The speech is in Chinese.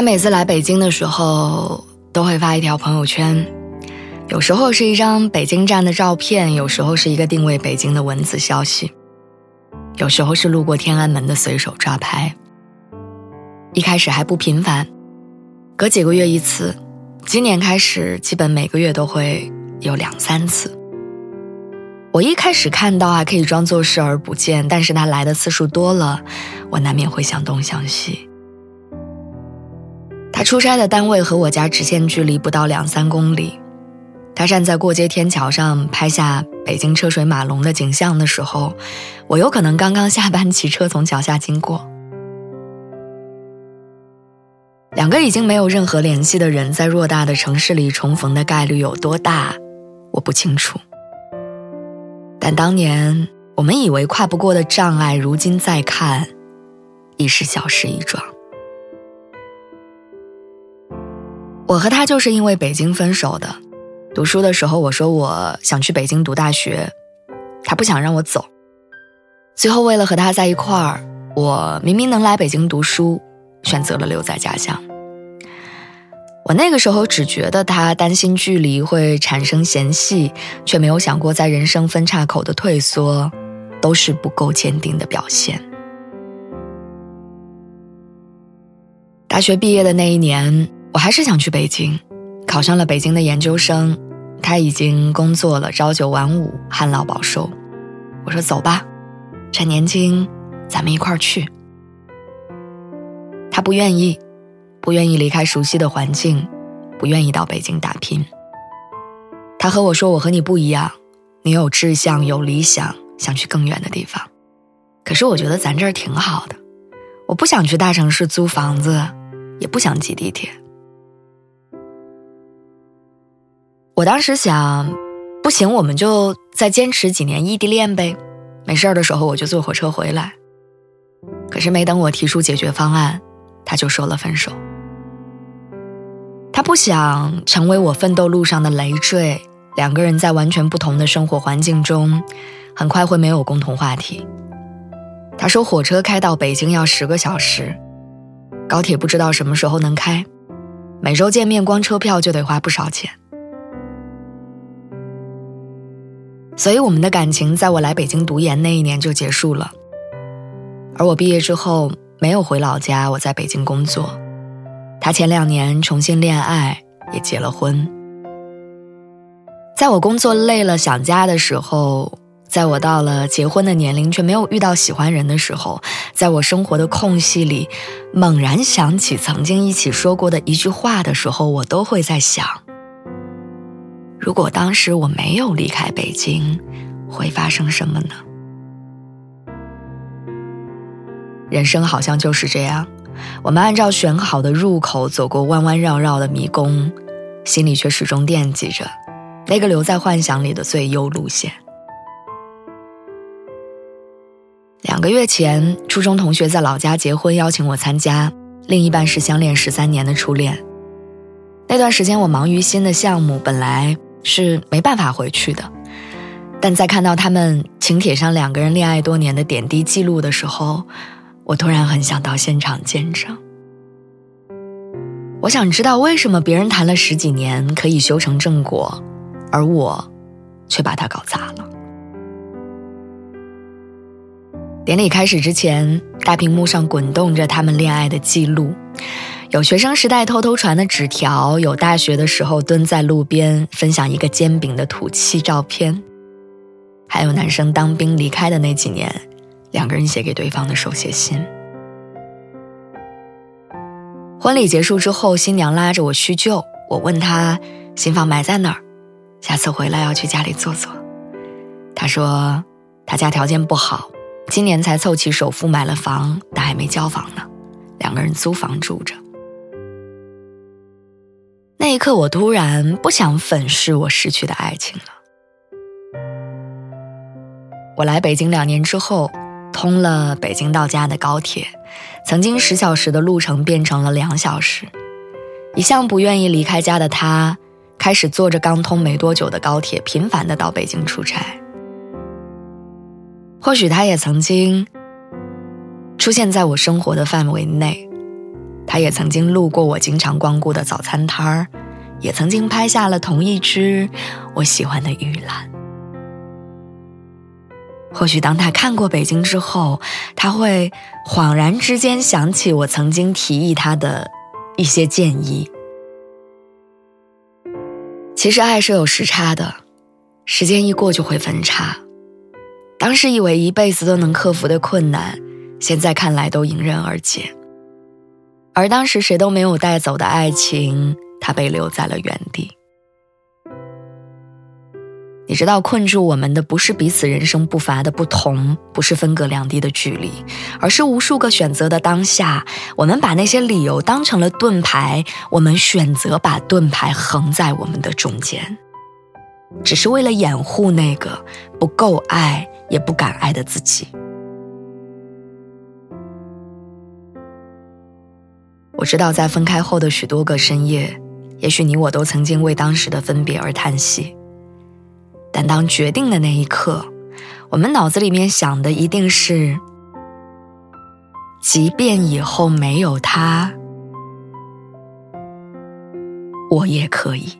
他每次来北京的时候，都会发一条朋友圈，有时候是一张北京站的照片，有时候是一个定位北京的文字消息，有时候是路过天安门的随手抓拍。一开始还不频繁，隔几个月一次，今年开始基本每个月都会有两三次。我一开始看到还可以装作视而不见，但是他来的次数多了，我难免会想东想西。他出差的单位和我家直线距离不到两三公里。他站在过街天桥上拍下北京车水马龙的景象的时候，我有可能刚刚下班骑车从脚下经过。两个已经没有任何联系的人在偌大的城市里重逢的概率有多大，我不清楚。但当年我们以为跨不过的障碍，如今再看，已是小事一桩。我和他就是因为北京分手的。读书的时候，我说我想去北京读大学，他不想让我走。最后为了和他在一块儿，我明明能来北京读书，选择了留在家乡。我那个时候只觉得他担心距离会产生嫌隙，却没有想过在人生分岔口的退缩，都是不够坚定的表现。大学毕业的那一年。我还是想去北京，考上了北京的研究生，他已经工作了，朝九晚五，旱涝保收。我说走吧，趁年轻，咱们一块儿去。他不愿意，不愿意离开熟悉的环境，不愿意到北京打拼。他和我说：“我和你不一样，你有志向，有理想，想去更远的地方。可是我觉得咱这儿挺好的，我不想去大城市租房子，也不想挤地铁。”我当时想，不行，我们就再坚持几年异地恋呗。没事儿的时候我就坐火车回来。可是没等我提出解决方案，他就说了分手。他不想成为我奋斗路上的累赘。两个人在完全不同的生活环境中，很快会没有共同话题。他说火车开到北京要十个小时，高铁不知道什么时候能开，每周见面光车票就得花不少钱。所以我们的感情在我来北京读研那一年就结束了，而我毕业之后没有回老家，我在北京工作。他前两年重新恋爱，也结了婚。在我工作累了想家的时候，在我到了结婚的年龄却没有遇到喜欢人的时候，在我生活的空隙里猛然想起曾经一起说过的一句话的时候，我都会在想。如果当时我没有离开北京，会发生什么呢？人生好像就是这样，我们按照选好的入口走过弯弯绕绕的迷宫，心里却始终惦记着那个留在幻想里的最优路线。两个月前，初中同学在老家结婚，邀请我参加，另一半是相恋十三年的初恋。那段时间我忙于新的项目，本来。是没办法回去的，但在看到他们请帖上两个人恋爱多年的点滴记录的时候，我突然很想到现场见证。我想知道为什么别人谈了十几年可以修成正果，而我却把它搞砸了。典礼开始之前，大屏幕上滚动着他们恋爱的记录。有学生时代偷偷传的纸条，有大学的时候蹲在路边分享一个煎饼的土气照片，还有男生当兵离开的那几年，两个人写给对方的手写信。婚礼结束之后，新娘拉着我叙旧，我问她新房埋在哪儿，下次回来要去家里坐坐。她说她家条件不好，今年才凑齐首付买了房，但还没交房呢。两个人租房住着。那一刻，我突然不想粉饰我失去的爱情了。我来北京两年之后，通了北京到家的高铁，曾经十小时的路程变成了两小时。一向不愿意离开家的他，开始坐着刚通没多久的高铁，频繁的到北京出差。或许他也曾经出现在我生活的范围内。他也曾经路过我经常光顾的早餐摊儿，也曾经拍下了同一只我喜欢的玉兰。或许当他看过北京之后，他会恍然之间想起我曾经提议他的一些建议。其实爱是有时差的，时间一过就会分叉。当时以为一辈子都能克服的困难，现在看来都迎刃而解。而当时谁都没有带走的爱情，他被留在了原地。你知道，困住我们的不是彼此人生步伐的不同，不是分隔两地的距离，而是无数个选择的当下，我们把那些理由当成了盾牌，我们选择把盾牌横在我们的中间，只是为了掩护那个不够爱也不敢爱的自己。我知道，在分开后的许多个深夜，也许你我都曾经为当时的分别而叹息。但当决定的那一刻，我们脑子里面想的一定是：即便以后没有他，我也可以。